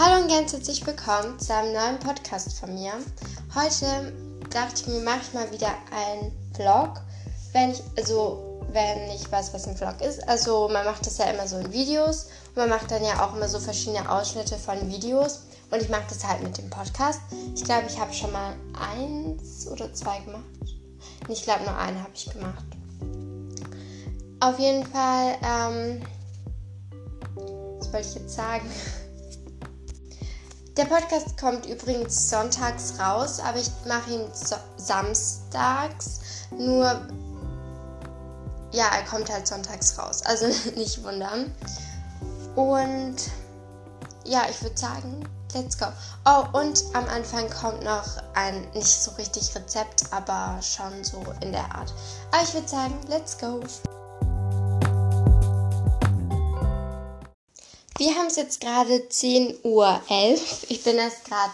Hallo und ganz herzlich willkommen zu einem neuen Podcast von mir. Heute dachte ich mir, mache ich mal wieder einen Vlog. Wenn ich, also, wenn ich weiß, was ein Vlog ist. Also, man macht das ja immer so in Videos. Und man macht dann ja auch immer so verschiedene Ausschnitte von Videos. Und ich mache das halt mit dem Podcast. Ich glaube, ich habe schon mal eins oder zwei gemacht. Ich glaube, nur einen habe ich gemacht. Auf jeden Fall, ähm, was wollte ich jetzt sagen? Der Podcast kommt übrigens sonntags raus, aber ich mache ihn so samstags. Nur, ja, er kommt halt sonntags raus. Also nicht wundern. Und ja, ich würde sagen, let's go. Oh, und am Anfang kommt noch ein nicht so richtig Rezept, aber schon so in der Art. Aber ich würde sagen, let's go. Wir haben es jetzt gerade 10.11 Uhr. Ich bin erst gerade,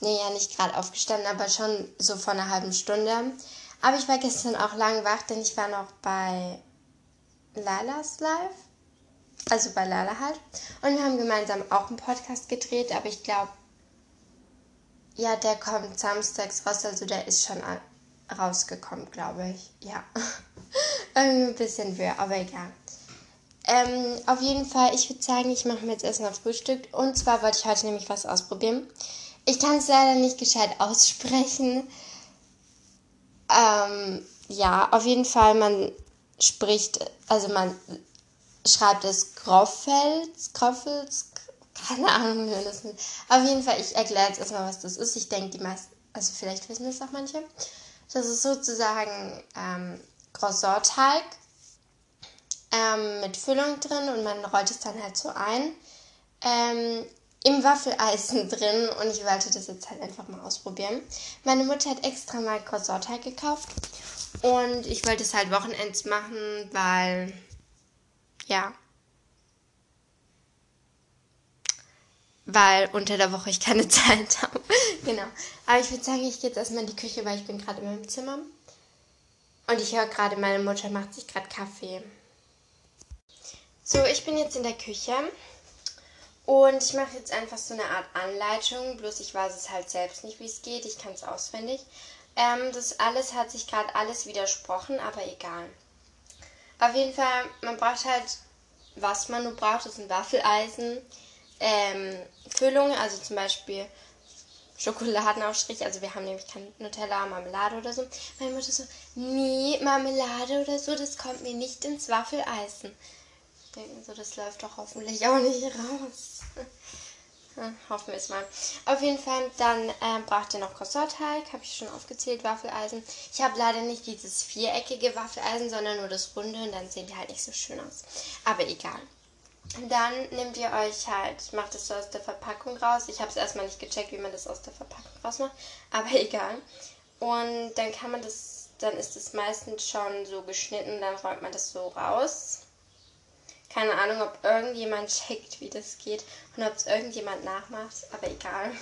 nee, ja nicht gerade aufgestanden, aber schon so vor einer halben Stunde. Aber ich war gestern auch lang wach, denn ich war noch bei Lalas Live. Also bei Lala halt. Und wir haben gemeinsam auch einen Podcast gedreht, aber ich glaube, ja, der kommt samstags raus, also der ist schon rausgekommen, glaube ich. Ja. Irgendwie ein bisschen wirr, aber egal. Ähm, auf jeden Fall, ich würde sagen, ich mache mir jetzt erstmal Frühstück. Und zwar wollte ich heute nämlich was ausprobieren. Ich kann es leider nicht gescheit aussprechen. Ähm, ja, auf jeden Fall, man spricht, also man schreibt es Groffels, Groffels, keine Ahnung, wie man das nennt. Auf jeden Fall, ich erkläre jetzt erstmal, was das ist. Ich denke, die meisten, also vielleicht wissen das auch manche. Das ist sozusagen ähm, Croissant-Teig ähm, mit Füllung drin und man rollt es dann halt so ein. Ähm, im Waffeleisen drin und ich wollte das jetzt halt einfach mal ausprobieren. Meine Mutter hat extra mal Croissant-Teig gekauft und ich wollte es halt Wochenends machen, weil ja, weil unter der Woche ich keine Zeit habe. genau. Aber ich würde sagen, ich gehe jetzt erstmal in die Küche, weil ich bin gerade in meinem Zimmer. Und ich höre gerade, meine Mutter macht sich gerade Kaffee. So, ich bin jetzt in der Küche und ich mache jetzt einfach so eine Art Anleitung, bloß ich weiß es halt selbst nicht, wie es geht, ich kann es auswendig. Ähm, das alles hat sich gerade alles widersprochen, aber egal. Auf jeden Fall, man braucht halt, was man nur braucht, ist ein Waffeleisen, ähm, Füllung, also zum Beispiel Schokoladenaufstrich, also wir haben nämlich kein Nutella, Marmelade oder so. Meine Mutter so, nie Marmelade oder so, das kommt mir nicht ins Waffeleisen denken so, das läuft doch hoffentlich auch nicht raus. hoffen wir es mal. Auf jeden Fall, dann ähm, braucht ihr noch Croissant-Teig, habe ich schon aufgezählt, Waffeleisen. Ich habe leider nicht dieses viereckige Waffeleisen, sondern nur das runde und dann sehen die halt nicht so schön aus. Aber egal. Dann nehmt ihr euch halt, macht es so aus der Verpackung raus. Ich habe es erstmal nicht gecheckt, wie man das aus der Verpackung rausmacht, aber egal. Und dann kann man das, dann ist es meistens schon so geschnitten, dann räumt man das so raus keine Ahnung, ob irgendjemand checkt, wie das geht und ob es irgendjemand nachmacht, aber egal.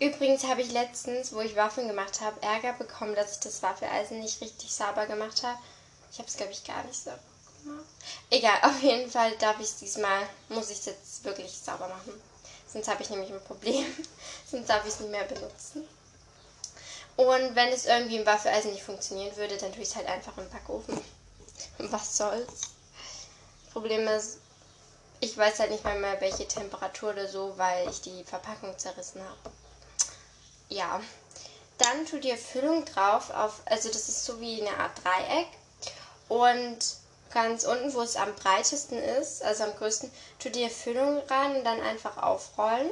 Übrigens habe ich letztens, wo ich Waffeln gemacht habe, Ärger bekommen, dass ich das Waffeleisen nicht richtig sauber gemacht habe. Ich habe es, glaube ich, gar nicht sauber gemacht. Egal, auf jeden Fall darf ich es diesmal, muss ich es jetzt wirklich sauber machen. Sonst habe ich nämlich ein Problem. Sonst darf ich es nicht mehr benutzen. Und wenn es irgendwie im Waffeleisen nicht funktionieren würde, dann tue ich es halt einfach im Backofen. Was soll's? Problem ist, ich weiß halt nicht mal mehr, welche Temperatur oder so, weil ich die Verpackung zerrissen habe. Ja. Dann tut ihr Füllung drauf auf, also das ist so wie eine Art Dreieck. Und ganz unten, wo es am breitesten ist, also am größten, tut ihr Füllung rein und dann einfach aufrollen.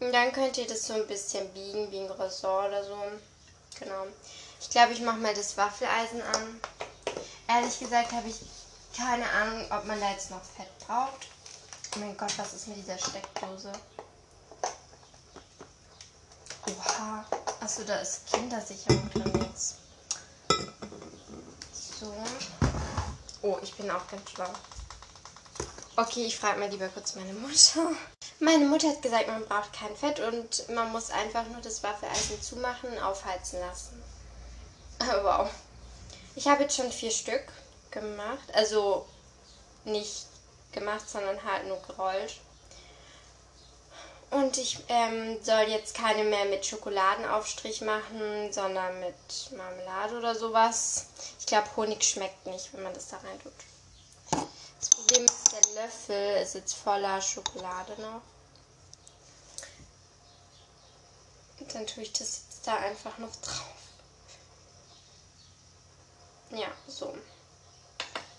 Und dann könnt ihr das so ein bisschen biegen, wie ein Ressort oder so. Genau. Ich glaube, ich mache mal das Waffeleisen an. Ehrlich gesagt habe ich keine Ahnung, ob man da jetzt noch Fett braucht. Oh mein Gott, was ist mit dieser Steckdose? Oha. Achso, da ist Kindersicherung drin jetzt. So. Oh, ich bin auch ganz schlau. Okay, ich frage mal lieber kurz meine Mutter. Meine Mutter hat gesagt, man braucht kein Fett und man muss einfach nur das Waffeleisen zumachen, aufheizen lassen. wow. Ich habe jetzt schon vier Stück gemacht. Also nicht gemacht, sondern halt nur gerollt. Und ich ähm, soll jetzt keine mehr mit Schokoladenaufstrich machen, sondern mit Marmelade oder sowas. Ich glaube, Honig schmeckt nicht, wenn man das da rein tut. Das Problem ist, der Löffel ist jetzt voller Schokolade noch. Und dann tue ich das jetzt da einfach noch drauf. Ja, so.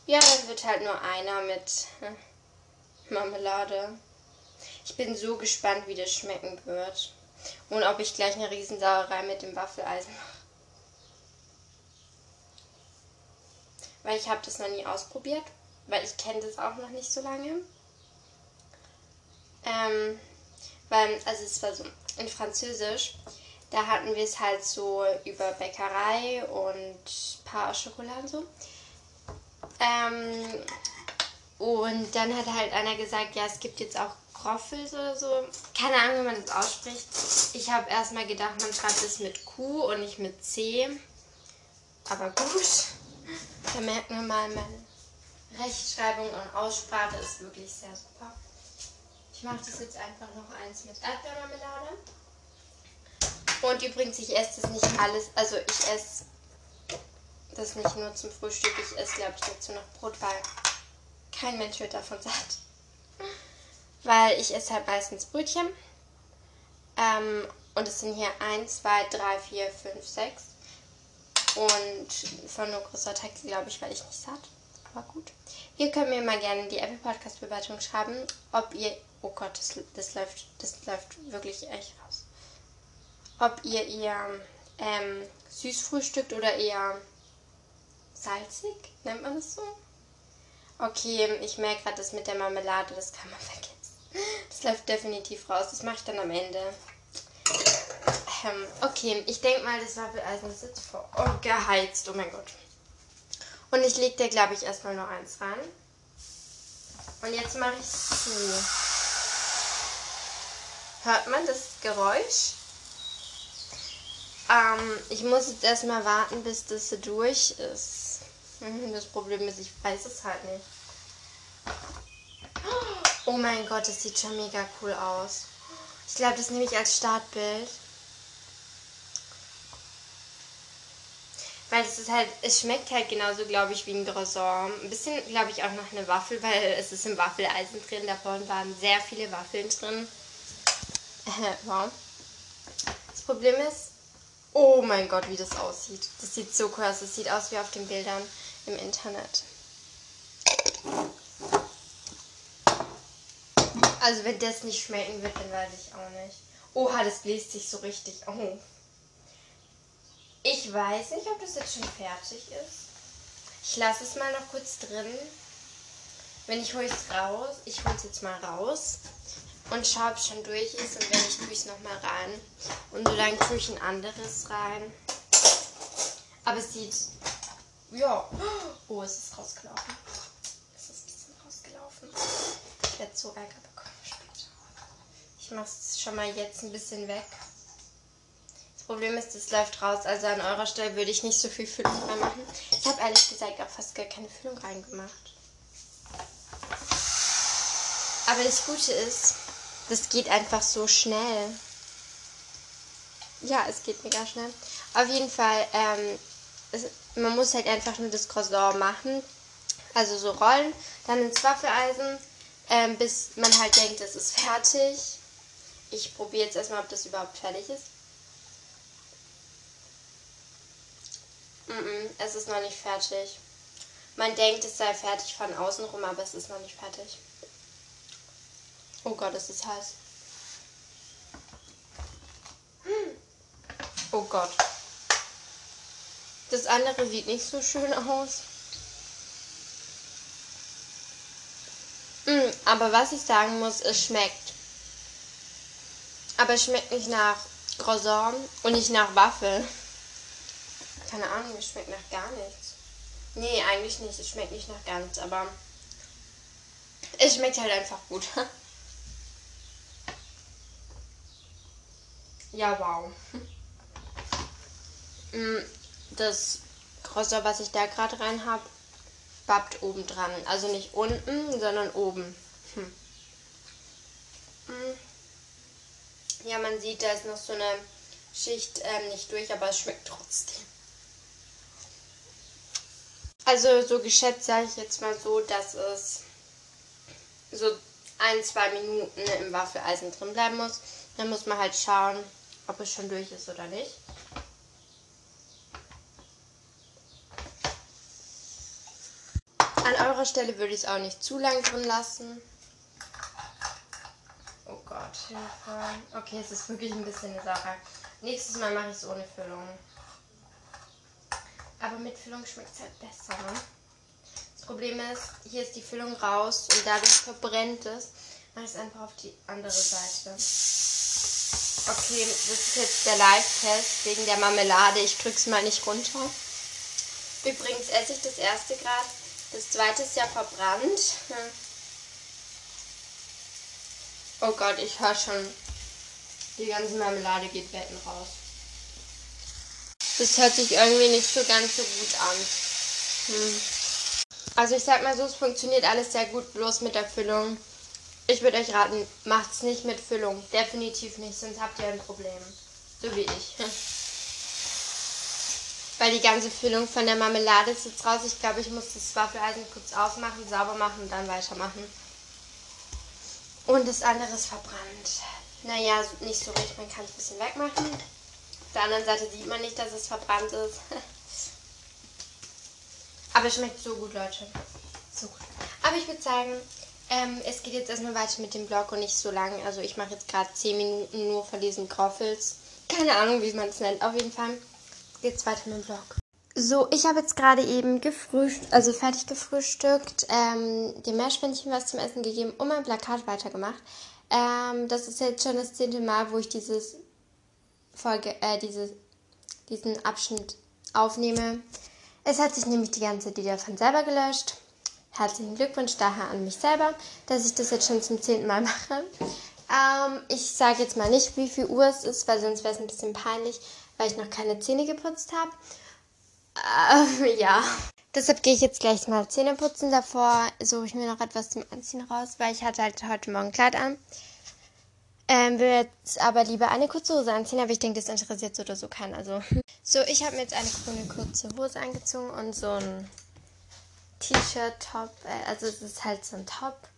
Ja, dann wird halt nur einer mit äh, Marmelade. Ich bin so gespannt, wie das schmecken wird. Und ob ich gleich eine Riesensauerei mit dem Waffeleisen mache. Weil ich habe das noch nie ausprobiert. Weil ich kenne das auch noch nicht so lange. Ähm, weil, also es war so, in Französisch, da hatten wir es halt so über Bäckerei und paar Schokoladen so. Ähm, und dann hat halt einer gesagt, ja, es gibt jetzt auch Groffels oder so. Keine Ahnung, wie man das ausspricht. Ich habe erstmal gedacht, man schreibt es mit Q und nicht mit C. Aber gut. Da merkt man mal, meine Rechtschreibung und Aussprache ist wirklich sehr super. Ich mache das jetzt einfach noch eins mit Erdbeermarmelade. Und übrigens, ich esse das nicht alles. Also ich esse das nicht nur zum Frühstück. Ich esse, glaube ich, dazu noch Brot, weil kein Mensch wird davon satt. Weil ich esse halt meistens Brötchen. Ähm, und es sind hier 1, 2, 3, 4, 5, 6. Und von nur großer Teig, glaube ich, weil ich nicht satt. Aber gut. Ihr könnt mir mal gerne die Apple Podcast Bewertung schreiben, ob ihr. Oh Gott, das, das, läuft, das läuft wirklich echt raus. Ob ihr eher ähm, süß frühstückt oder eher salzig. Nennt man das so? Okay, ich merke gerade das mit der Marmelade, das kann man vergessen. Das läuft definitiv raus. Das mache ich dann am Ende. Ähm, okay, ich denke mal, das Waffeleisen ist jetzt vor oh, geheizt. Oh mein Gott. Und ich lege da, glaube ich, erstmal nur eins rein. Und jetzt mache ich es zu. Hört man das Geräusch? Ähm, ich muss jetzt erstmal warten, bis das durch ist. Mhm, das Problem ist, ich weiß es halt nicht. Oh mein Gott, das sieht schon mega cool aus. Ich glaube, das nehme ich als Startbild. Weil es ist halt, es schmeckt halt genauso, glaube ich, wie ein Croissant. Ein bisschen, glaube ich, auch nach einer Waffel, weil es ist im Waffeleisen drin. Davon waren sehr viele Waffeln drin. wow. Das Problem ist, oh mein Gott, wie das aussieht. Das sieht so cool aus. Das sieht aus wie auf den Bildern im Internet. Also wenn das nicht schmecken wird, dann weiß ich auch nicht. Oha, das bläst sich so richtig. Oh. Ich weiß nicht, ob das jetzt schon fertig ist. Ich lasse es mal noch kurz drin. Wenn ich hole es raus, ich hole es jetzt mal raus und schaue, ob es schon durch ist. Und wenn nicht, tue ich es nochmal rein. Und so lange tue ich ein anderes rein. Aber es sieht, ja. Oh, es ist rausgelaufen. Es ist ein bisschen rausgelaufen. Ich werde so Ärger bekommen später. Ich mache es schon mal jetzt ein bisschen weg. Problem ist, es läuft raus. Also an eurer Stelle würde ich nicht so viel Füllung reinmachen. Ich habe ehrlich gesagt auch fast gar keine Füllung reingemacht. Aber das Gute ist, das geht einfach so schnell. Ja, es geht mega schnell. Auf jeden Fall, ähm, es, man muss halt einfach nur das Croissant machen. Also so rollen, dann ins Waffeleisen, ähm, bis man halt denkt, es ist fertig. Ich probiere jetzt erstmal, ob das überhaupt fertig ist. Mm -mm, es ist noch nicht fertig. Man denkt, es sei fertig von außen rum, aber es ist noch nicht fertig. Oh Gott, es ist heiß. Hm. Oh Gott. Das andere sieht nicht so schön aus. Mm, aber was ich sagen muss, es schmeckt. Aber es schmeckt nicht nach Croissant und nicht nach Waffel. Keine Ahnung, es schmeckt nach gar nichts. Nee, eigentlich nicht. Es schmeckt nicht nach nichts, aber es schmeckt halt einfach gut. ja, wow. Mm, das Croissant, was ich da gerade rein habe, bappt oben dran. Also nicht unten, sondern oben. Hm. Hm. Ja, man sieht, da ist noch so eine Schicht ähm, nicht durch, aber es schmeckt trotzdem. Also so geschätzt sage ich jetzt mal so, dass es so ein, zwei Minuten im Waffeleisen drin bleiben muss. Dann muss man halt schauen, ob es schon durch ist oder nicht. An eurer Stelle würde ich es auch nicht zu lang drin lassen. Oh Gott, Hilfe. Okay, es ist wirklich ein bisschen eine Sache. Nächstes Mal mache ich es ohne Füllung. Aber mit Füllung schmeckt es halt besser, ne? Das Problem ist, hier ist die Füllung raus und dadurch verbrennt es. Mache ich es einfach auf die andere Seite. Okay, das ist jetzt der Live-Test wegen der Marmelade. Ich drücke es mal nicht runter. Übrigens esse ich das erste Grad. Das zweite ist ja verbrannt. Hm. Oh Gott, ich höre schon, die ganze Marmelade geht Betten raus. Das hört sich irgendwie nicht so ganz so gut an. Hm. Also ich sag mal so, es funktioniert alles sehr gut, bloß mit der Füllung. Ich würde euch raten, macht's nicht mit Füllung. Definitiv nicht, sonst habt ihr ein Problem. So wie ich. Weil die ganze Füllung von der Marmelade ist jetzt raus. Ich glaube, ich muss das Waffeleisen kurz aufmachen, sauber machen und dann weitermachen. Und das andere ist verbrannt. Naja, nicht so richtig. Man kann es ein bisschen wegmachen. Auf der anderen Seite sieht man nicht, dass es verbrannt ist. Aber es schmeckt so gut, Leute. So gut. Aber ich würde sagen, ähm, es geht jetzt erstmal weiter mit dem Blog und nicht so lang. Also ich mache jetzt gerade 10 Minuten nur von diesen Groffels. Keine Ahnung, wie man es nennt. Auf jeden Fall geht's weiter mit dem Blog. So, ich habe jetzt gerade eben gefrühstückt, also fertig gefrühstückt, ähm, dem Meerschweinchen was zum Essen gegeben und mein Plakat weitergemacht. Ähm, das ist jetzt schon das zehnte Mal, wo ich dieses Folge, äh, diese, diesen Abschnitt aufnehme. Es hat sich nämlich die ganze Lieder von selber gelöscht. Herzlichen Glückwunsch daher an mich selber, dass ich das jetzt schon zum zehnten Mal mache. Ähm, ich sage jetzt mal nicht, wie viel Uhr es ist, weil sonst wäre es ein bisschen peinlich, weil ich noch keine Zähne geputzt habe. Ähm, ja. Deshalb gehe ich jetzt gleich mal Zähne putzen. Davor suche ich mir noch etwas zum Anziehen raus, weil ich hatte halt heute Morgen Kleid an. Ähm, will jetzt aber lieber eine kurze Hose anziehen, aber ich denke, das interessiert so oder so keinen. Also. So, ich habe mir jetzt eine grüne kurze Hose angezogen und so ein T-Shirt-Top. Äh, also es ist halt so ein Top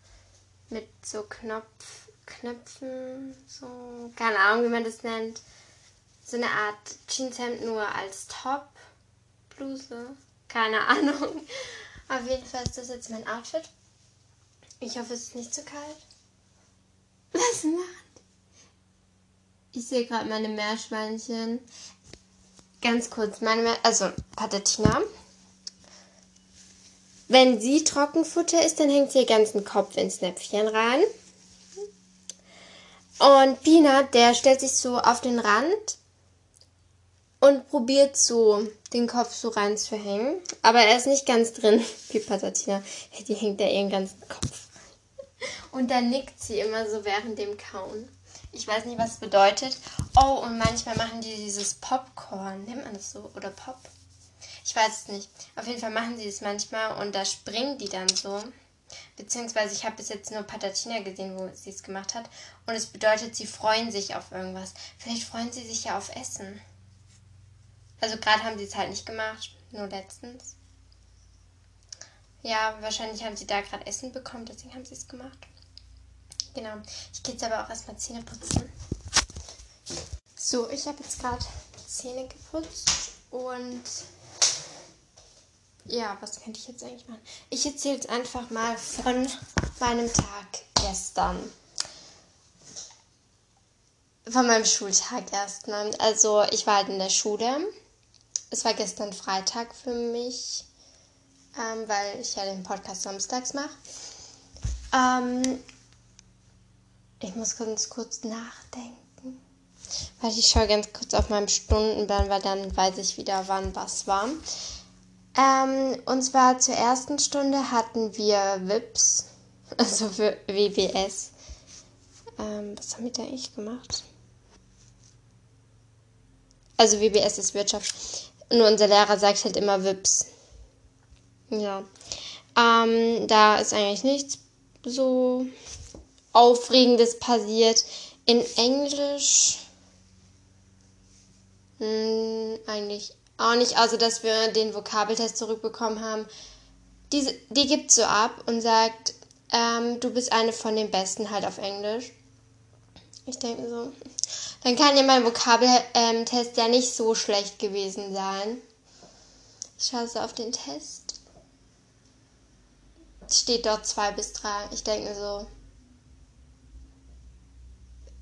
mit so Knopf, Knöpfen, so, keine Ahnung, wie man das nennt. So eine Art Jeanshemd nur als Top. Bluse. Keine Ahnung. Auf jeden Fall ist das jetzt mein Outfit. Ich hoffe, es ist nicht zu kalt. Was macht? Ich sehe gerade meine Meerschweinchen. Ganz kurz, meine, Meer also Patatina. Wenn sie Trockenfutter ist, dann hängt sie ihr ganzen Kopf ins Näpfchen rein. Und Pina, der stellt sich so auf den Rand und probiert so den Kopf so rein zu hängen. Aber er ist nicht ganz drin, wie Patatina. Die hängt da ihren ganzen Kopf. Und dann nickt sie immer so während dem Kauen. Ich weiß nicht, was es bedeutet. Oh, und manchmal machen die dieses Popcorn. Nennt man das so? Oder Pop? Ich weiß es nicht. Auf jeden Fall machen sie es manchmal und da springen die dann so. Beziehungsweise ich habe bis jetzt nur Patatina gesehen, wo sie es gemacht hat. Und es bedeutet, sie freuen sich auf irgendwas. Vielleicht freuen sie sich ja auf Essen. Also gerade haben sie es halt nicht gemacht, nur letztens. Ja, wahrscheinlich haben sie da gerade Essen bekommen, deswegen haben sie es gemacht. Genau. Ich gehe jetzt aber auch erstmal Zähne putzen. So, ich habe jetzt gerade Zähne geputzt und ja, was könnte ich jetzt eigentlich machen? Ich erzähle jetzt einfach mal von meinem Tag gestern. Von meinem Schultag erstmal. Also ich war halt in der Schule es war gestern Freitag für mich, ähm, weil ich ja den Podcast samstags mache. Ähm, ich muss ganz kurz nachdenken. Weil ich schaue ganz kurz auf meinem Stundenplan, weil dann weiß ich wieder, wann was war. Ähm, und zwar zur ersten Stunde hatten wir WIPS, also für WBS. Ähm, was haben wir da eigentlich gemacht? Also WBS ist Wirtschaft. Nur unser Lehrer sagt halt immer Wips. Ja. Ähm, da ist eigentlich nichts so Aufregendes passiert. In Englisch mh, hm, eigentlich auch nicht, außer dass wir den Vokabeltest zurückbekommen haben. Diese, die gibt so ab und sagt, ähm, du bist eine von den Besten halt auf Englisch. Ich denke so. Dann kann ja mein Vokabeltest ja nicht so schlecht gewesen sein. Ich schaue so auf den Test. Steht dort zwei bis drei. Ich denke so.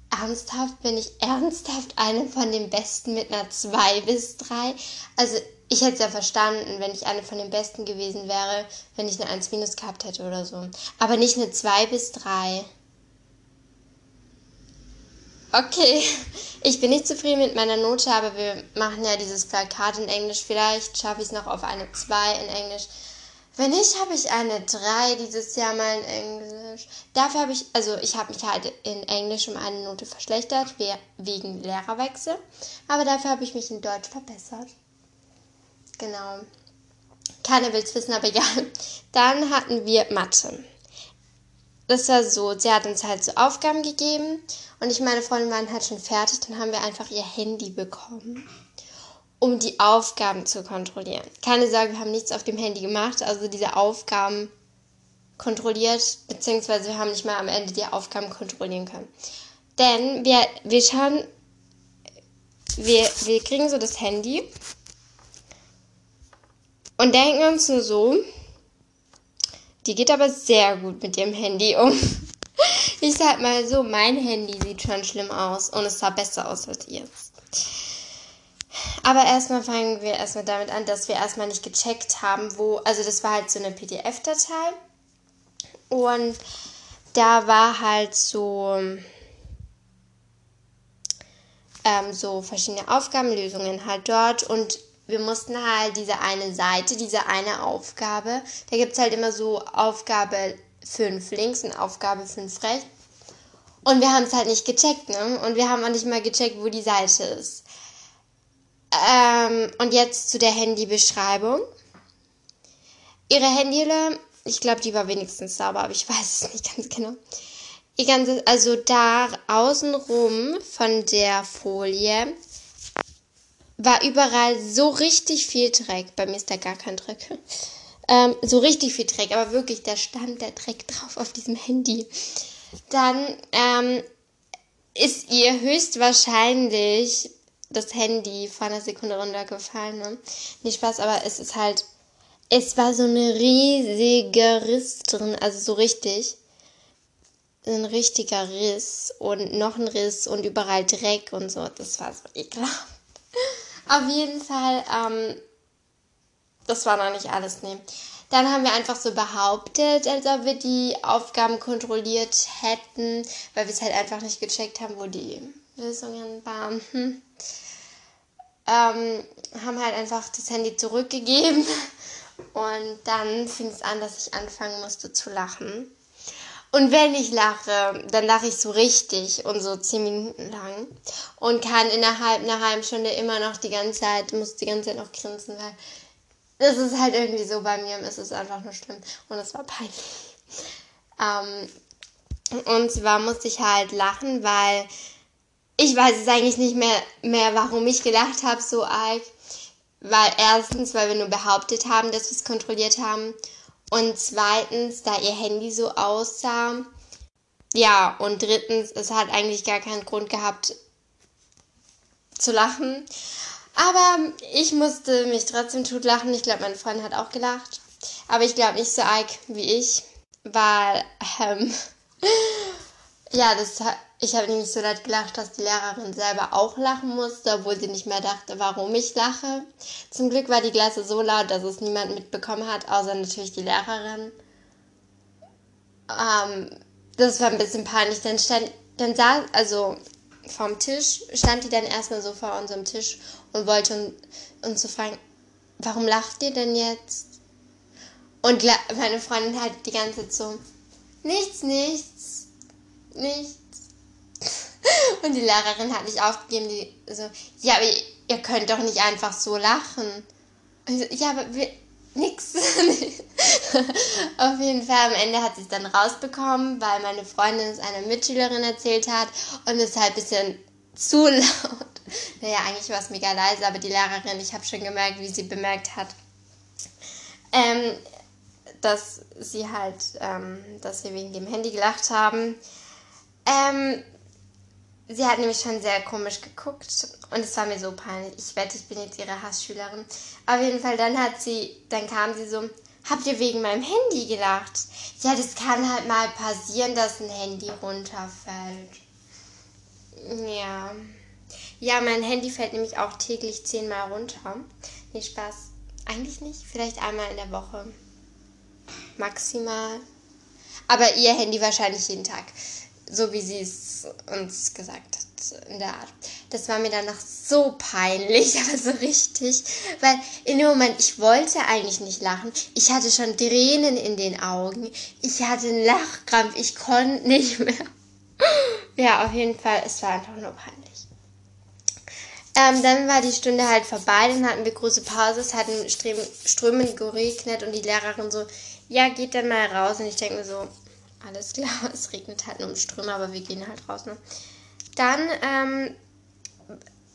Ernsthaft bin ich ernsthaft eine von den Besten mit einer 2 bis 3? Also ich hätte es ja verstanden, wenn ich eine von den Besten gewesen wäre, wenn ich eine 1 minus gehabt hätte oder so. Aber nicht eine 2 bis 3. Okay, ich bin nicht zufrieden mit meiner Note, aber wir machen ja dieses Plakat in Englisch. Vielleicht schaffe ich es noch auf eine 2 in Englisch. Wenn nicht, habe ich eine 3 dieses Jahr mal in Englisch. Dafür habe ich, also ich habe mich halt in Englisch um eine Note verschlechtert, wegen Lehrerwechsel. Aber dafür habe ich mich in Deutsch verbessert. Genau. Keiner will es wissen, aber ja. Dann hatten wir Mathe. Das war so, sie hat uns halt so Aufgaben gegeben und ich meine Freundin waren halt schon fertig, dann haben wir einfach ihr Handy bekommen, um die Aufgaben zu kontrollieren. Keine Sorge, wir haben nichts auf dem Handy gemacht, also diese Aufgaben kontrolliert, beziehungsweise wir haben nicht mal am Ende die Aufgaben kontrollieren können. Denn wir, wir schauen, wir, wir kriegen so das Handy und denken uns nur so, die geht aber sehr gut mit ihrem Handy um. Ich sag mal so, mein Handy sieht schon schlimm aus und es sah besser aus als ihrs. Aber erstmal fangen wir erstmal damit an, dass wir erstmal nicht gecheckt haben, wo, also das war halt so eine PDF-Datei und da war halt so, ähm, so verschiedene Aufgabenlösungen halt dort und wir mussten halt diese eine Seite, diese eine Aufgabe, da gibt es halt immer so Aufgabe 5 links und Aufgabe 5 rechts. Und wir haben es halt nicht gecheckt, ne? Und wir haben auch nicht mal gecheckt, wo die Seite ist. Ähm, und jetzt zu der Handybeschreibung. Ihre Handyhülle, ich glaube, die war wenigstens sauber, aber ich weiß es nicht ganz genau. Ihr ganzes, also da außenrum von der Folie war überall so richtig viel Dreck. Bei mir ist da gar kein Dreck. Ähm, so richtig viel Dreck, aber wirklich, da stand der Dreck drauf auf diesem Handy. Dann ähm, ist ihr höchstwahrscheinlich das Handy vor einer Sekunde runtergefallen. Ne? Nicht Spaß, aber es ist halt, es war so eine riesige Riss drin, also so richtig. Ein richtiger Riss und noch ein Riss und überall Dreck und so. Das war so ekelhaft. Auf jeden Fall, ähm, das war noch nicht alles, nee. Dann haben wir einfach so behauptet, als ob wir die Aufgaben kontrolliert hätten, weil wir es halt einfach nicht gecheckt haben, wo die Lösungen waren. Hm. Ähm, haben halt einfach das Handy zurückgegeben und dann fing es an, dass ich anfangen musste zu lachen. Und wenn ich lache, dann lache ich so richtig und so zehn Minuten lang. Und kann innerhalb einer halben Stunde immer noch die ganze Zeit, muss die ganze Zeit noch grinsen, weil das ist halt irgendwie so bei mir. Es ist einfach nur schlimm. Und es war peinlich. Ähm, und zwar musste ich halt lachen, weil ich weiß es eigentlich nicht mehr, mehr warum ich gelacht habe so arg. Weil erstens, weil wir nur behauptet haben, dass wir es kontrolliert haben. Und zweitens, da ihr Handy so aussah. Ja, und drittens, es hat eigentlich gar keinen Grund gehabt zu lachen. Aber ich musste mich trotzdem totlachen. Ich glaube, meine Freundin hat auch gelacht. Aber ich glaube nicht so arg wie ich. Weil, ähm, ja, das, ich habe nämlich so leid gelacht, dass die Lehrerin selber auch lachen musste, obwohl sie nicht mehr dachte, warum ich lache. Zum Glück war die Klasse so laut, dass es niemand mitbekommen hat, außer natürlich die Lehrerin. Ähm, das war ein bisschen peinlich. Dann stand, dann saß, also vom Tisch, stand die dann erstmal so vor unserem Tisch und wollte uns so fragen, warum lacht ihr denn jetzt? Und meine Freundin hat die ganze Zeit so, nichts, nichts, nichts. Und die Lehrerin hat nicht aufgegeben, die so, ja, aber ihr könnt doch nicht einfach so lachen. Und so, ja, aber wir, nix. Auf jeden Fall, am Ende hat sie es dann rausbekommen, weil meine Freundin es einer Mitschülerin erzählt hat und es halt ein bisschen zu laut. Naja, eigentlich war es mega leise, aber die Lehrerin, ich habe schon gemerkt, wie sie bemerkt hat, ähm, dass sie halt, ähm, dass wir wegen dem Handy gelacht haben. Ähm, sie hat nämlich schon sehr komisch geguckt und es war mir so peinlich. Ich wette, ich bin jetzt ihre Hassschülerin. Auf jeden Fall, dann hat sie, dann kam sie so, habt ihr wegen meinem Handy gelacht? Ja, das kann halt mal passieren, dass ein Handy runterfällt. Ja. Ja, mein Handy fällt nämlich auch täglich zehnmal runter. Nee, Spaß. Eigentlich nicht. Vielleicht einmal in der Woche. Maximal. Aber ihr Handy wahrscheinlich jeden Tag. So wie sie es uns gesagt hat. In der Art. Das war mir danach so peinlich, aber so richtig. Weil in dem Moment, ich wollte eigentlich nicht lachen. Ich hatte schon Tränen in den Augen. Ich hatte einen Lachkrampf. Ich konnte nicht mehr. Ja, auf jeden Fall, es war einfach nur peinlich. Ähm, dann war die Stunde halt vorbei, dann hatten wir große Pause, es hat strömend geregnet und die Lehrerin so, ja, geht dann mal raus. Und ich denke mir so, alles klar, es regnet halt nur im Ströme, aber wir gehen halt raus. Ne? Dann, ähm,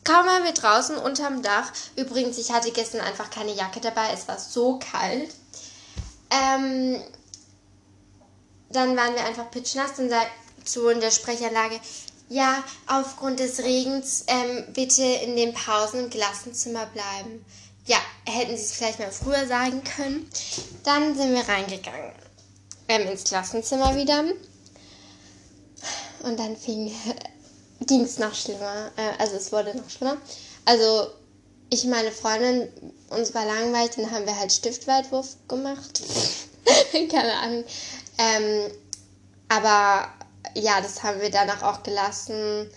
kaum waren wir draußen unterm Dach. Übrigens, ich hatte gestern einfach keine Jacke dabei, es war so kalt. Ähm, dann waren wir einfach pitschnass und sagt so in der Sprechanlage, ja, aufgrund des Regens ähm, bitte in den Pausen im Klassenzimmer bleiben. Ja, hätten sie es vielleicht mal früher sagen können. Dann sind wir reingegangen ähm, ins Klassenzimmer wieder. Und dann fing, ging es noch schlimmer. Äh, also es wurde noch schlimmer. Also ich meine Freundin, uns war langweilig, dann haben wir halt Stiftweitwurf gemacht. Keine Ahnung. Ähm, aber ja, das haben wir danach auch gelassen,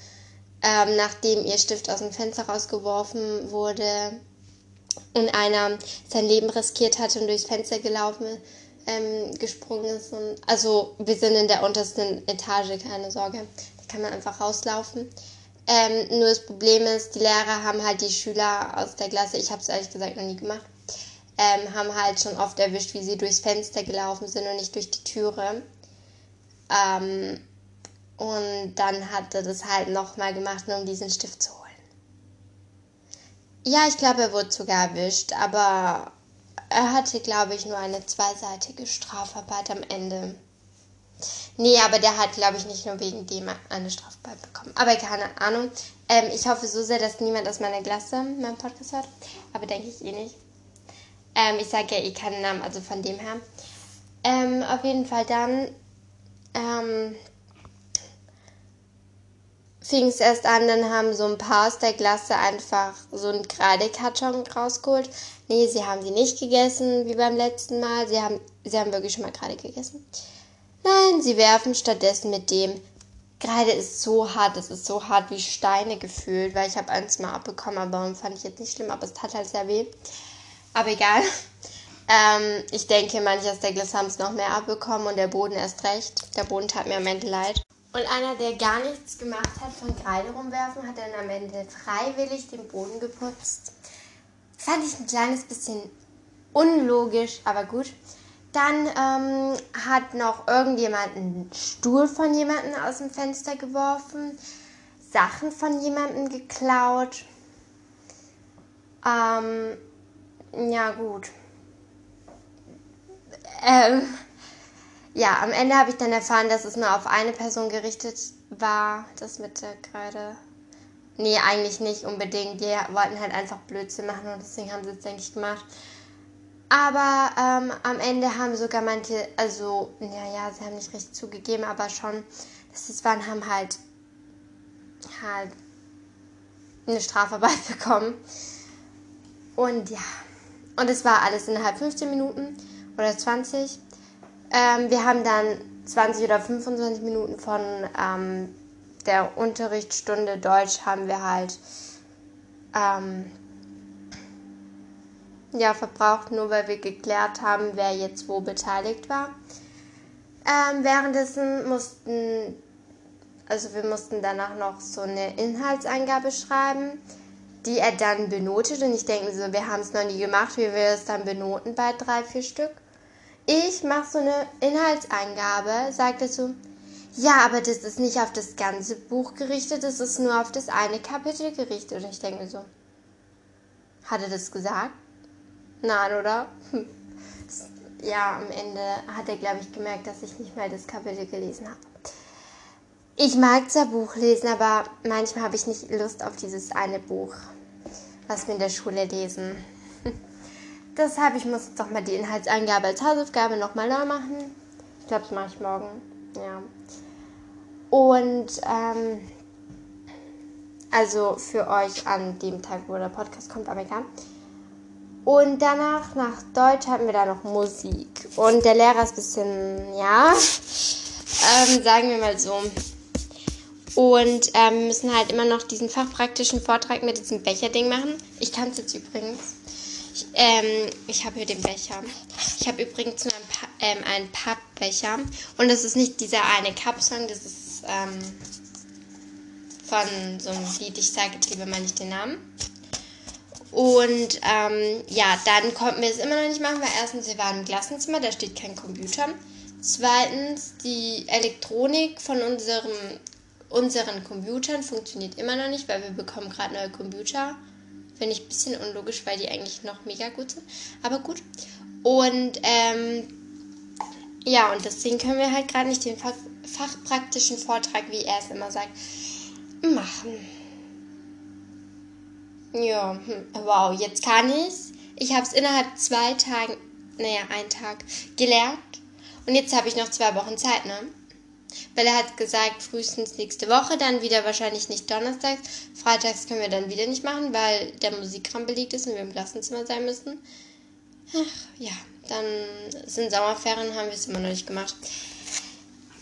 ähm, nachdem ihr Stift aus dem Fenster rausgeworfen wurde und einer sein Leben riskiert hatte und durchs Fenster gelaufen ähm, gesprungen ist. Und, also wir sind in der untersten Etage, keine Sorge. Da kann man einfach rauslaufen. Ähm, nur das Problem ist, die Lehrer haben halt die Schüler aus der Klasse, ich habe es ehrlich gesagt noch nie gemacht, ähm, haben halt schon oft erwischt, wie sie durchs Fenster gelaufen sind und nicht durch die Türe. Ähm, und dann hat er das halt nochmal gemacht, nur um diesen Stift zu holen. Ja, ich glaube, er wurde sogar erwischt, aber er hatte, glaube ich, nur eine zweiseitige Strafarbeit am Ende. Nee, aber der hat, glaube ich, nicht nur wegen dem eine Strafarbeit bekommen. Aber keine Ahnung. Ähm, ich hoffe so sehr, dass niemand aus meiner Klasse meinen Podcast hört. Aber denke ich eh nicht. Ähm, ich sage ja eh keinen Namen, also von dem her. Ähm, auf jeden Fall dann ähm, fing es erst an, dann haben so ein paar aus der Klasse einfach so einen Kreidekarton rausgeholt. Nee, sie haben sie nicht gegessen, wie beim letzten Mal. Sie haben, sie haben wirklich schon mal Kreide gegessen. Nein, sie werfen stattdessen mit dem. Kreide ist so hart, das ist so hart wie Steine gefühlt, weil ich habe eins mal abbekommen, aber fand ich jetzt nicht schlimm, aber es tat halt sehr weh. Aber egal. Ähm, ich denke, manche aus Klasse haben es noch mehr abbekommen und der Boden erst recht. Der Boden tat mir am Ende leid. Und einer, der gar nichts gemacht hat von Kreide rumwerfen, hat dann am Ende freiwillig den Boden geputzt. Fand ich ein kleines bisschen unlogisch, aber gut. Dann ähm, hat noch irgendjemand einen Stuhl von jemandem aus dem Fenster geworfen, Sachen von jemandem geklaut. Ähm, ja, gut. Ähm, ja, am Ende habe ich dann erfahren, dass es nur auf eine Person gerichtet war, das mit der Kreide. Nee, eigentlich nicht unbedingt. Die wollten halt einfach Blödsinn machen und deswegen haben sie es, denke ich, gemacht. Aber ähm, am Ende haben sogar manche, also, naja, sie haben nicht richtig zugegeben, aber schon, dass es waren, haben halt, halt eine Strafarbeit bekommen. Und ja, und es war alles innerhalb 15 Minuten oder 20. Ähm, wir haben dann 20 oder 25 Minuten von ähm, der Unterrichtsstunde Deutsch haben wir halt ähm, ja, verbraucht, nur weil wir geklärt haben, wer jetzt wo beteiligt war. Ähm, währenddessen mussten, also wir mussten danach noch so eine Inhaltsangabe schreiben, die er dann benotet. Und ich denke so, wir haben es noch nie gemacht, wie wir es dann benoten bei drei, vier Stück. ich mache so eine Inhaltsangabe, sagt er so, ja, aber das ist nicht auf das ganze Buch gerichtet, das ist nur auf das eine Kapitel gerichtet. Und ich denke mir so, hat er das gesagt? Nein, oder? Ja, am Ende hat er, glaube ich, gemerkt, dass ich nicht mal das Kapitel gelesen habe. Ich mag zwar Buch lesen, aber manchmal habe ich nicht Lust auf dieses eine Buch, was wir in der Schule lesen. Deshalb, ich muss jetzt doch mal die Inhaltsangabe als Hausaufgabe nochmal neu machen. Ich glaube, das mache ich morgen. Ja. Und, ähm, also für euch an dem Tag, wo der Podcast kommt, aber egal. Und danach, nach Deutsch, hatten wir da noch Musik. Und der Lehrer ist ein bisschen, ja, ähm, sagen wir mal so. Und ähm, müssen halt immer noch diesen fachpraktischen Vortrag mit diesem Becherding machen. Ich kann es jetzt übrigens. Ich, ähm, ich habe hier den Becher. Ich habe übrigens nur einen, pa ähm, Pappbecher. Und das ist nicht dieser eine Cup-Song, das ist ähm, von so einem Lied, ich sage jetzt lieber mal nicht den Namen. Und ähm, ja, dann konnten wir es immer noch nicht machen, weil erstens, wir waren im Klassenzimmer, da steht kein Computer. Zweitens, die Elektronik von unserem, unseren Computern funktioniert immer noch nicht, weil wir bekommen gerade neue Computer. Finde ich ein bisschen unlogisch, weil die eigentlich noch mega gut sind. Aber gut. Und ähm, ja, und deswegen können wir halt gerade nicht den fach, fachpraktischen Vortrag, wie er es immer sagt, machen. Ja, hm, wow, jetzt kann ich's. Ich habe es innerhalb zwei Tagen, naja, einen Tag gelernt. Und jetzt habe ich noch zwei Wochen Zeit, ne? Weil er hat gesagt, frühestens nächste Woche, dann wieder wahrscheinlich nicht donnerstags. Freitags können wir dann wieder nicht machen, weil der Musikraum belegt ist und wir im Klassenzimmer sein müssen. Ach, ja, dann sind Sommerferien, haben wir es immer noch nicht gemacht.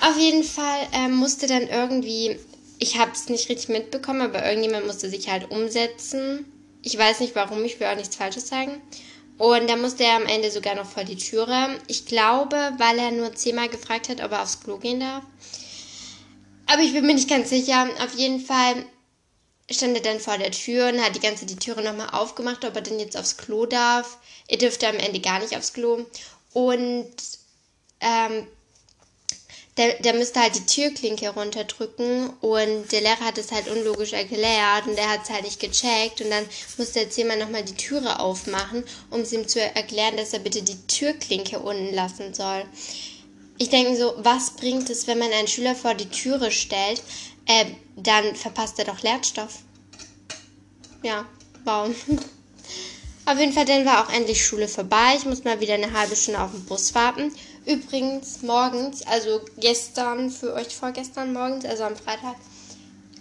Auf jeden Fall ähm, musste dann irgendwie ich habe es nicht richtig mitbekommen, aber irgendjemand musste sich halt umsetzen. Ich weiß nicht warum, ich will auch nichts Falsches sagen. Und da musste er am Ende sogar noch vor die Türe. Ich glaube, weil er nur zehnmal gefragt hat, ob er aufs Klo gehen darf. Aber ich bin mir nicht ganz sicher. Auf jeden Fall stand er dann vor der Tür und hat die ganze die Türe nochmal aufgemacht, ob er denn jetzt aufs Klo darf. Er dürfte am Ende gar nicht aufs Klo. Und ähm, der, der müsste halt die Türklinke runterdrücken und der Lehrer hat es halt unlogisch erklärt und der hat es halt nicht gecheckt und dann musste der Zimmer nochmal die Türe aufmachen, um es ihm zu erklären, dass er bitte die Türklinke unten lassen soll. Ich denke so, was bringt es, wenn man einen Schüler vor die Türe stellt, äh, dann verpasst er doch Lernstoff. Ja, wow. Auf jeden Fall, dann war auch endlich Schule vorbei. Ich muss mal wieder eine halbe Stunde auf den Bus warten. Übrigens, morgens, also gestern, für euch vorgestern morgens, also am Freitag,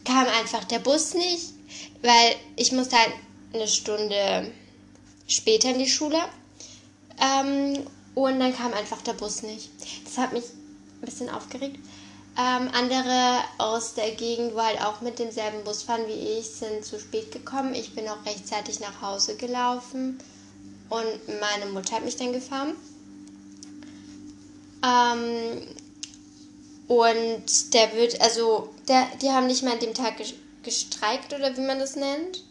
kam einfach der Bus nicht, weil ich musste halt eine Stunde später in die Schule. Ähm, und dann kam einfach der Bus nicht. Das hat mich ein bisschen aufgeregt. Ähm, andere aus der Gegend, wo halt auch mit demselben Bus fahren wie ich, sind zu spät gekommen. Ich bin auch rechtzeitig nach Hause gelaufen und meine Mutter hat mich dann gefahren. Ähm, und der wird, also, der, die haben nicht mal an dem Tag gestreikt oder wie man das nennt.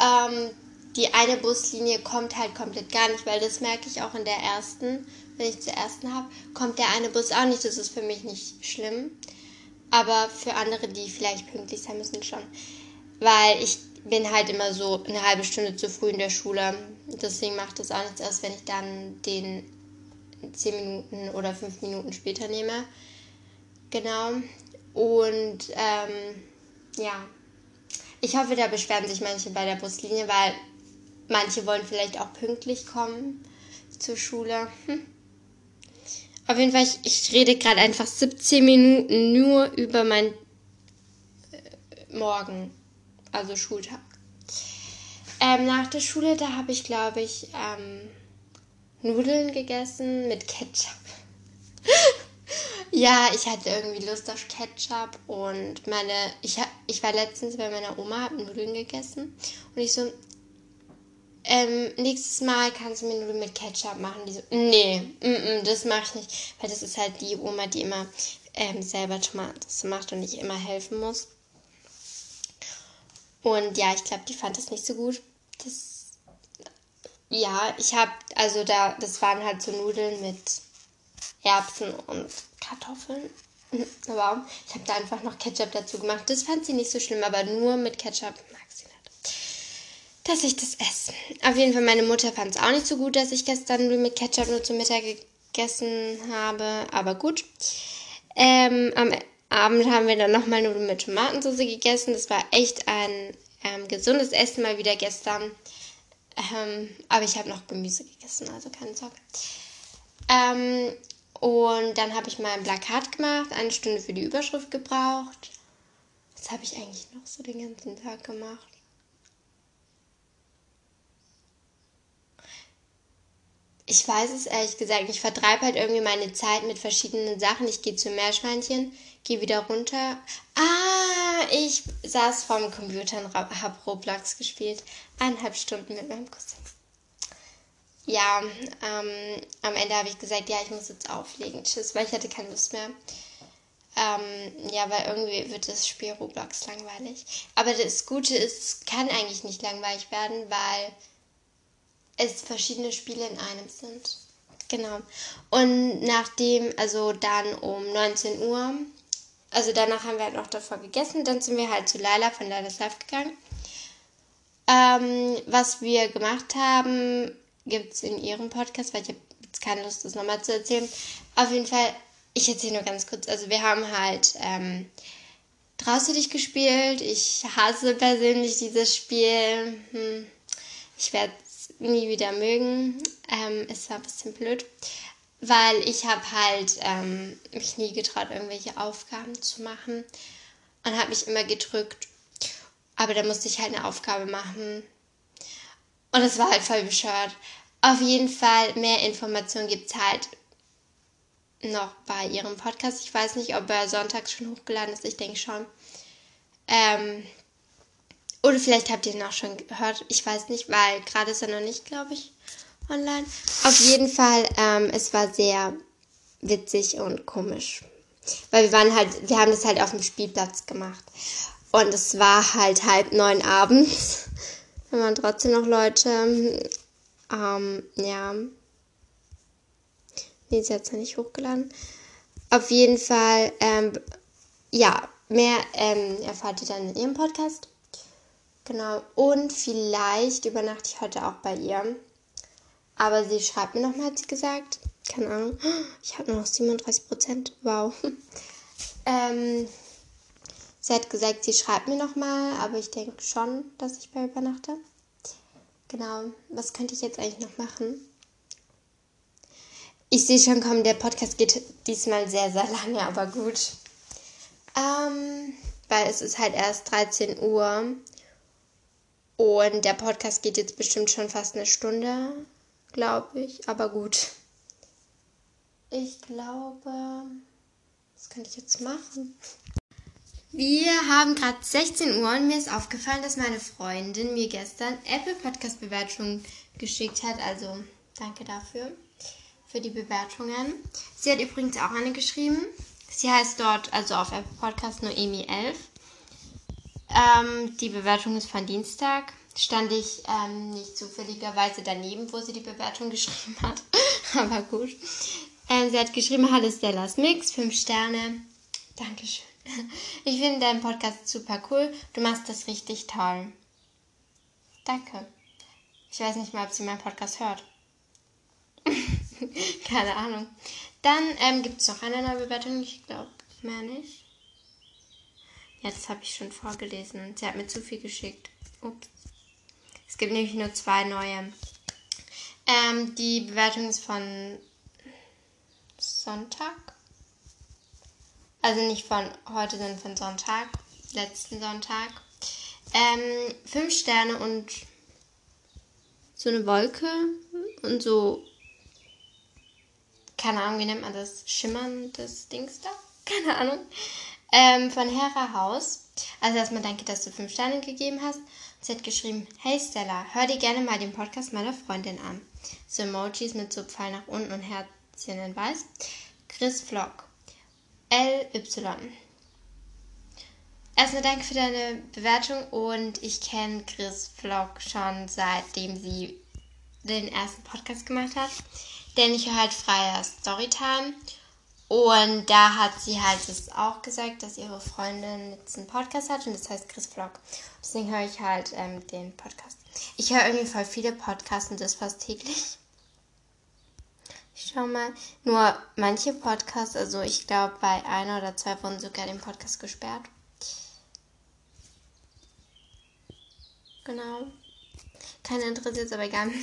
Ähm, die eine Buslinie kommt halt komplett gar nicht, weil das merke ich auch in der ersten, wenn ich zur ersten habe, kommt der eine Bus auch nicht. Das ist für mich nicht schlimm. Aber für andere, die vielleicht pünktlich sein müssen, schon. Weil ich bin halt immer so eine halbe Stunde zu früh in der Schule. Deswegen macht das auch nichts aus, wenn ich dann den 10 Minuten oder 5 Minuten später nehme. Genau. Und ähm, ja, ich hoffe, da beschweren sich manche bei der Buslinie, weil manche wollen vielleicht auch pünktlich kommen zur Schule. Hm. Auf jeden Fall, ich, ich rede gerade einfach 17 Minuten nur über mein äh, Morgen, also Schultag. Ähm, nach der Schule, da habe ich, glaube ich, ähm, Nudeln gegessen mit Ketchup. ja, ich hatte irgendwie Lust auf Ketchup und meine, ich, ich war letztens bei meiner Oma, habe Nudeln gegessen und ich so, ähm, nächstes Mal kannst du mir Nudeln mit Ketchup machen. Die so, nee, mm -mm, das mache ich nicht, weil das ist halt die Oma, die immer ähm, selber Tomaten macht und ich immer helfen muss. Und ja, ich glaube, die fand das nicht so gut. Das Ja, ich habe, also da, das waren halt so Nudeln mit Erbsen und Kartoffeln. Aber ich habe da einfach noch Ketchup dazu gemacht. Das fand sie nicht so schlimm, aber nur mit Ketchup mag sie nicht. Dass ich das esse. Auf jeden Fall, meine Mutter fand es auch nicht so gut, dass ich gestern mit Ketchup nur zum Mittag gegessen habe. Aber gut. Ähm, am Abend haben wir dann nochmal Nudeln mit Tomatensauce gegessen. Das war echt ein ähm, gesundes Essen mal wieder gestern. Ähm, aber ich habe noch Gemüse gegessen, also keine Sorge. Ähm, und dann habe ich mal ein Plakat gemacht, eine Stunde für die Überschrift gebraucht. Was habe ich eigentlich noch so den ganzen Tag gemacht? Ich weiß es ehrlich gesagt. Ich vertreibe halt irgendwie meine Zeit mit verschiedenen Sachen. Ich gehe zu Meerschweinchen, gehe wieder runter. Ah, ich saß vorm Computer und habe Roblox gespielt. Eineinhalb Stunden mit meinem Cousin ja, ähm, am Ende habe ich gesagt, ja, ich muss jetzt auflegen. Tschüss, weil ich hatte keine Lust mehr. Ähm, ja, weil irgendwie wird das Spiel Roblox langweilig. Aber das Gute ist, es kann eigentlich nicht langweilig werden, weil es verschiedene Spiele in einem sind. Genau. Und nachdem, also dann um 19 Uhr, also danach haben wir halt noch davor gegessen, dann sind wir halt zu Laila von Laila's Life gegangen. Ähm, was wir gemacht haben, gibt es in ihrem Podcast, weil ich habe jetzt keine Lust, das nochmal zu erzählen. Auf jeden Fall, ich erzähle nur ganz kurz. Also wir haben halt ähm, draußen dich gespielt. Ich hasse persönlich dieses Spiel. Hm. Ich werde es nie wieder mögen. Ähm, es war ein bisschen blöd, weil ich habe halt ähm, mich nie getraut, irgendwelche Aufgaben zu machen und habe mich immer gedrückt. Aber da musste ich halt eine Aufgabe machen. Und es war halt voll bescheuert. Auf jeden Fall, mehr Informationen gibt es halt noch bei ihrem Podcast. Ich weiß nicht, ob er sonntags schon hochgeladen ist. Ich denke schon. Ähm, oder vielleicht habt ihr ihn auch schon gehört. Ich weiß nicht, weil gerade ist er noch nicht, glaube ich, online. Auf jeden Fall, ähm, es war sehr witzig und komisch. Weil wir waren halt, wir haben das halt auf dem Spielplatz gemacht. Und es war halt halb neun abends. Da waren trotzdem noch Leute. Ähm, ja. Nee, sie hat es ja nicht hochgeladen. Auf jeden Fall, ähm, ja, mehr ähm, erfahrt ihr dann in ihrem Podcast. Genau. Und vielleicht übernachte ich heute auch bei ihr. Aber sie schreibt mir nochmal, hat sie gesagt. Keine Ahnung. Ich habe nur noch 37 Prozent. Wow. ähm, sie hat gesagt, sie schreibt mir nochmal, aber ich denke schon, dass ich bei übernachte. Genau, was könnte ich jetzt eigentlich noch machen? Ich sehe schon kommen, der Podcast geht diesmal sehr, sehr lange, aber gut. Ähm, weil es ist halt erst 13 Uhr und der Podcast geht jetzt bestimmt schon fast eine Stunde, glaube ich. Aber gut. Ich glaube, was könnte ich jetzt machen? Wir haben gerade 16 Uhr und mir ist aufgefallen, dass meine Freundin mir gestern Apple Podcast Bewertungen geschickt hat. Also danke dafür, für die Bewertungen. Sie hat übrigens auch eine geschrieben. Sie heißt dort, also auf Apple Podcast, Noemi11. Ähm, die Bewertung ist von Dienstag. Stand ich ähm, nicht zufälligerweise daneben, wo sie die Bewertung geschrieben hat. Aber gut. Ähm, sie hat geschrieben, Hallo Stellas Mix, 5 Sterne. Dankeschön. Ich finde deinen Podcast super cool. Du machst das richtig toll. Danke. Ich weiß nicht mal, ob sie meinen Podcast hört. Keine Ahnung. Dann ähm, gibt es noch eine neue Bewertung. Ich glaube, mehr nicht. Ja, habe ich schon vorgelesen. Sie hat mir zu viel geschickt. Ups. Es gibt nämlich nur zwei neue. Ähm, die Bewertung ist von Sonntag. Also nicht von heute, sondern von Sonntag, letzten Sonntag. Ähm, fünf Sterne und so eine Wolke und so, keine Ahnung, wie nennt man das? Schimmerndes Dings da? Keine Ahnung. Ähm, von Hera Haus. Also erstmal danke, dass du fünf Sterne gegeben hast. Sie hat geschrieben, hey Stella, hör dir gerne mal den Podcast meiner Freundin an. So Emojis mit so Pfeil nach unten und Herzchen in weiß. Chris Vlog. LY. Erstmal danke für deine Bewertung und ich kenne Chris Vlog schon seitdem sie den ersten Podcast gemacht hat. Denn ich höre halt freier Storytime. Und da hat sie halt es auch gesagt, dass ihre Freundin jetzt einen Podcast hat und das heißt Chris Vlog. Deswegen höre ich halt ähm, den Podcast. Ich höre irgendwie voll viele Podcasts und das fast täglich. Ich schau mal. Nur manche Podcasts, also ich glaube bei einer oder zwei wurden sogar den Podcast gesperrt. Genau. Keiner interessiert es aber egal.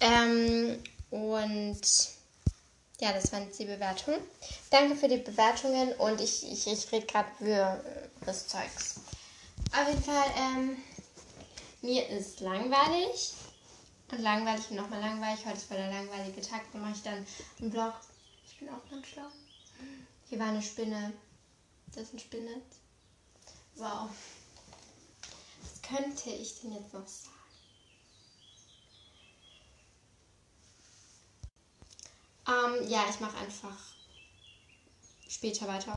Ähm, und ja, das waren die Bewertungen. Danke für die Bewertungen und ich, ich, ich rede gerade für das Zeugs. Auf jeden Fall, ähm, mir ist langweilig. Und langweilig und nochmal langweilig. Heute ist voll der langweilige Tag. Dann mache ich dann einen Vlog. Ich bin auch ganz schlau. Hier war eine Spinne. Das ist ein Spinnet. Wow. Was könnte ich denn jetzt noch sagen? Ähm, ja, ich mache einfach später weiter.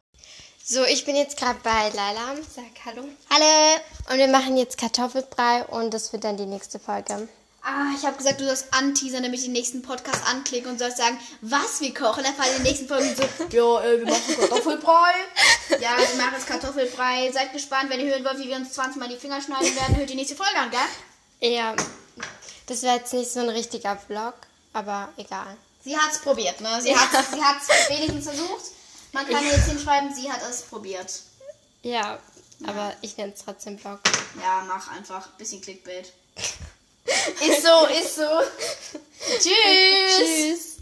So, ich bin jetzt gerade bei Laila. Sag Hallo. Hallo. Und wir machen jetzt Kartoffelbrei und das wird dann die nächste Folge. Ah, ich habe gesagt, du sollst anteasern, damit ich den nächsten Podcast anklicke und sollst sagen, was wir kochen. Dann fallen den nächsten Folgen so, ja, äh, wir machen Kartoffelbrei. ja, wir machen jetzt Kartoffelbrei. Seid gespannt, wenn ihr hören wollt, wie wir uns 20 Mal die Finger schneiden werden, hört die nächste Folge an, gell? Ja, das wäre jetzt nicht so ein richtiger Vlog, aber egal. Sie hat's probiert, ne? Sie hat's, sie hat's wenigstens versucht. Man kann jetzt hinschreiben, sie hat es probiert. Ja, aber ich nenne es trotzdem Vlog. Ja, mach einfach. Bisschen Clickbait. ist so, ist so. Tschüss. Tschüss.